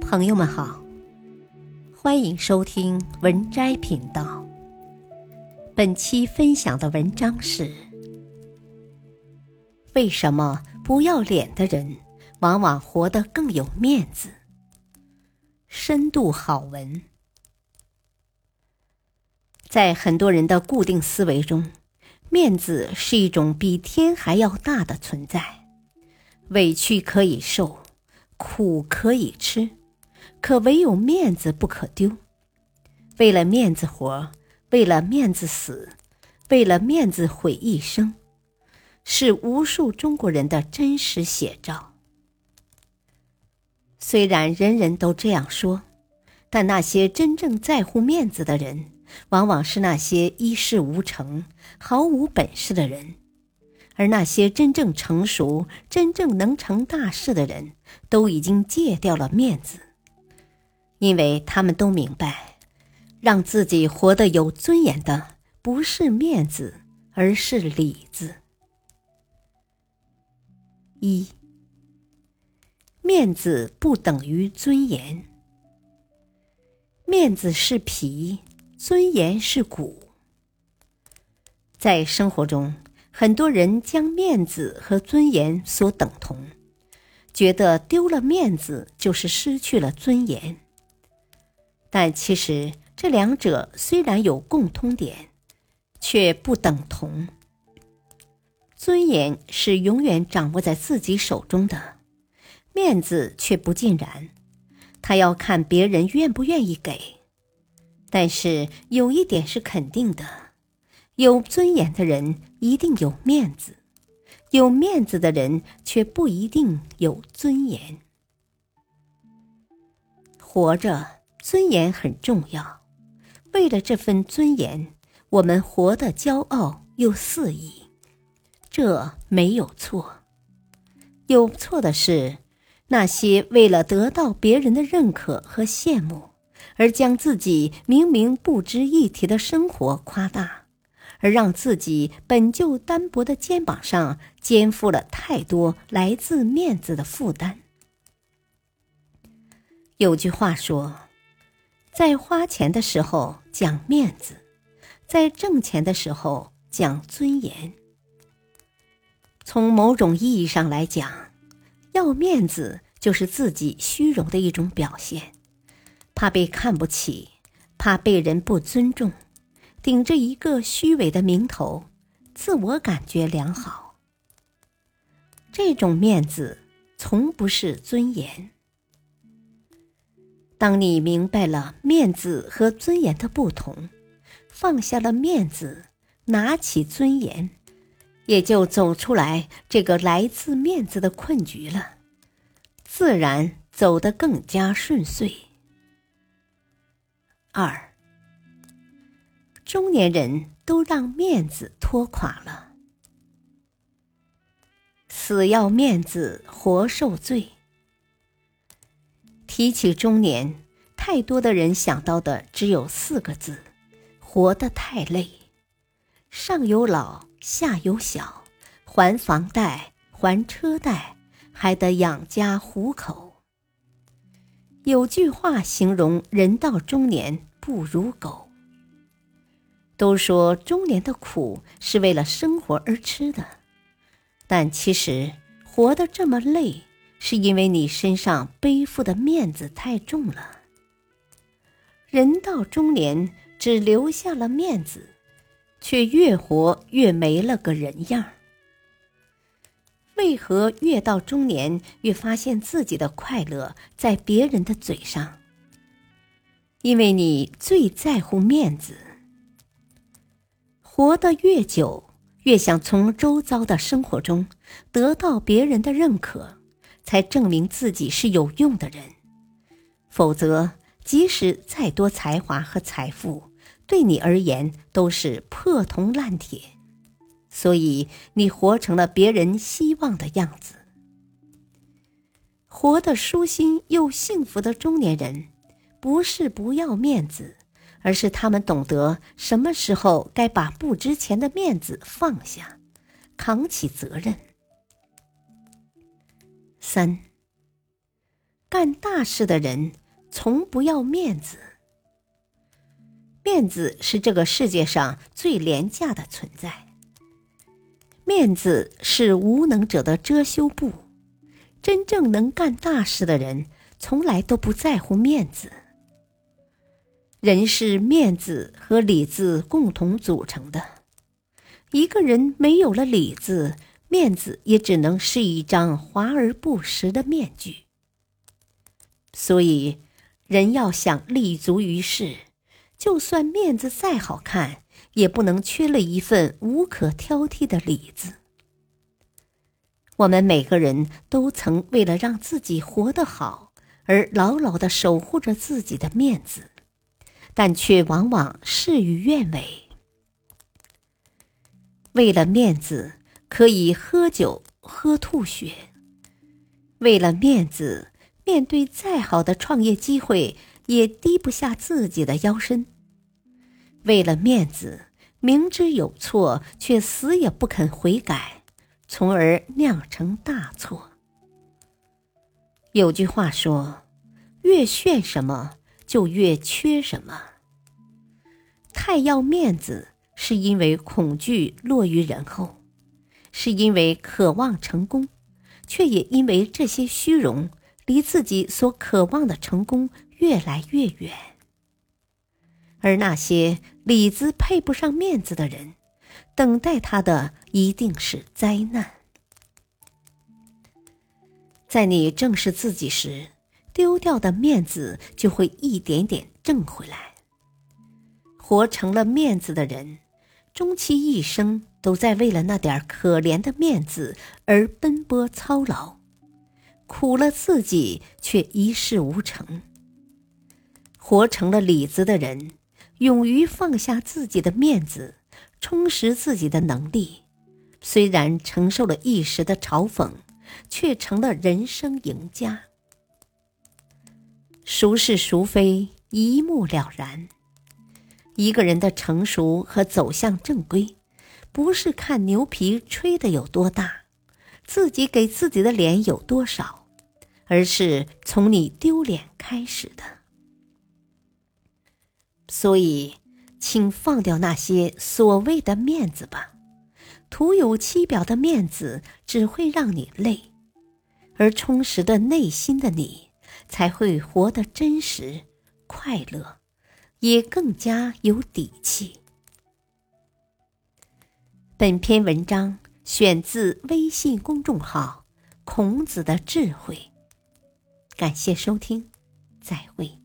朋友们好，欢迎收听文摘频道。本期分享的文章是：为什么不要脸的人往往活得更有面子？深度好文。在很多人的固定思维中，面子是一种比天还要大的存在，委屈可以受，苦可以吃。可唯有面子不可丢，为了面子活，为了面子死，为了面子毁一生，是无数中国人的真实写照。虽然人人都这样说，但那些真正在乎面子的人，往往是那些一事无成、毫无本事的人，而那些真正成熟、真正能成大事的人，都已经戒掉了面子。因为他们都明白，让自己活得有尊严的不是面子，而是里子。一，面子不等于尊严。面子是皮，尊严是骨。在生活中，很多人将面子和尊严所等同，觉得丢了面子就是失去了尊严。但其实，这两者虽然有共通点，却不等同。尊严是永远掌握在自己手中的，面子却不尽然，他要看别人愿不愿意给。但是有一点是肯定的：有尊严的人一定有面子，有面子的人却不一定有尊严。活着。尊严很重要，为了这份尊严，我们活得骄傲又肆意，这没有错。有错的是那些为了得到别人的认可和羡慕，而将自己明明不值一提的生活夸大，而让自己本就单薄的肩膀上肩负了太多来自面子的负担。有句话说。在花钱的时候讲面子，在挣钱的时候讲尊严。从某种意义上来讲，要面子就是自己虚荣的一种表现，怕被看不起，怕被人不尊重，顶着一个虚伪的名头，自我感觉良好。这种面子从不是尊严。当你明白了面子和尊严的不同，放下了面子，拿起尊严，也就走出来这个来自面子的困局了，自然走得更加顺遂。二，中年人都让面子拖垮了，死要面子活受罪。提起中年，太多的人想到的只有四个字：活得太累。上有老，下有小，还房贷，还车贷，还得养家糊口。有句话形容人到中年不如狗。都说中年的苦是为了生活而吃的，但其实活得这么累。是因为你身上背负的面子太重了。人到中年，只留下了面子，却越活越没了个人样为何越到中年，越发现自己的快乐在别人的嘴上？因为你最在乎面子。活得越久，越想从周遭的生活中得到别人的认可。才证明自己是有用的人，否则，即使再多才华和财富，对你而言都是破铜烂铁。所以，你活成了别人希望的样子。活得舒心又幸福的中年人，不是不要面子，而是他们懂得什么时候该把不值钱的面子放下，扛起责任。三，干大事的人从不要面子。面子是这个世界上最廉价的存在。面子是无能者的遮羞布。真正能干大事的人，从来都不在乎面子。人是面子和里子共同组成的。一个人没有了里子，面子也只能是一张华而不实的面具。所以，人要想立足于世，就算面子再好看，也不能缺了一份无可挑剔的里子。我们每个人都曾为了让自己活得好而牢牢的守护着自己的面子，但却往往事与愿违。为了面子，可以喝酒喝吐血；为了面子，面对再好的创业机会，也低不下自己的腰身；为了面子，明知有错，却死也不肯悔改。从而酿成大错。有句话说：“越炫什么，就越缺什么。”太要面子，是因为恐惧落于人后，是因为渴望成功，却也因为这些虚荣离自己所渴望的成功越来越远。而那些里子配不上面子的人。等待他的一定是灾难。在你正视自己时，丢掉的面子就会一点点挣回来。活成了面子的人，终其一生都在为了那点可怜的面子而奔波操劳，苦了自己却一事无成。活成了里子的人，勇于放下自己的面子。充实自己的能力，虽然承受了一时的嘲讽，却成了人生赢家。孰是孰非，一目了然。一个人的成熟和走向正规，不是看牛皮吹得有多大，自己给自己的脸有多少，而是从你丢脸开始的。所以。请放掉那些所谓的面子吧，徒有其表的面子只会让你累，而充实的内心的你才会活得真实、快乐，也更加有底气。本篇文章选自微信公众号“孔子的智慧”，感谢收听，再会。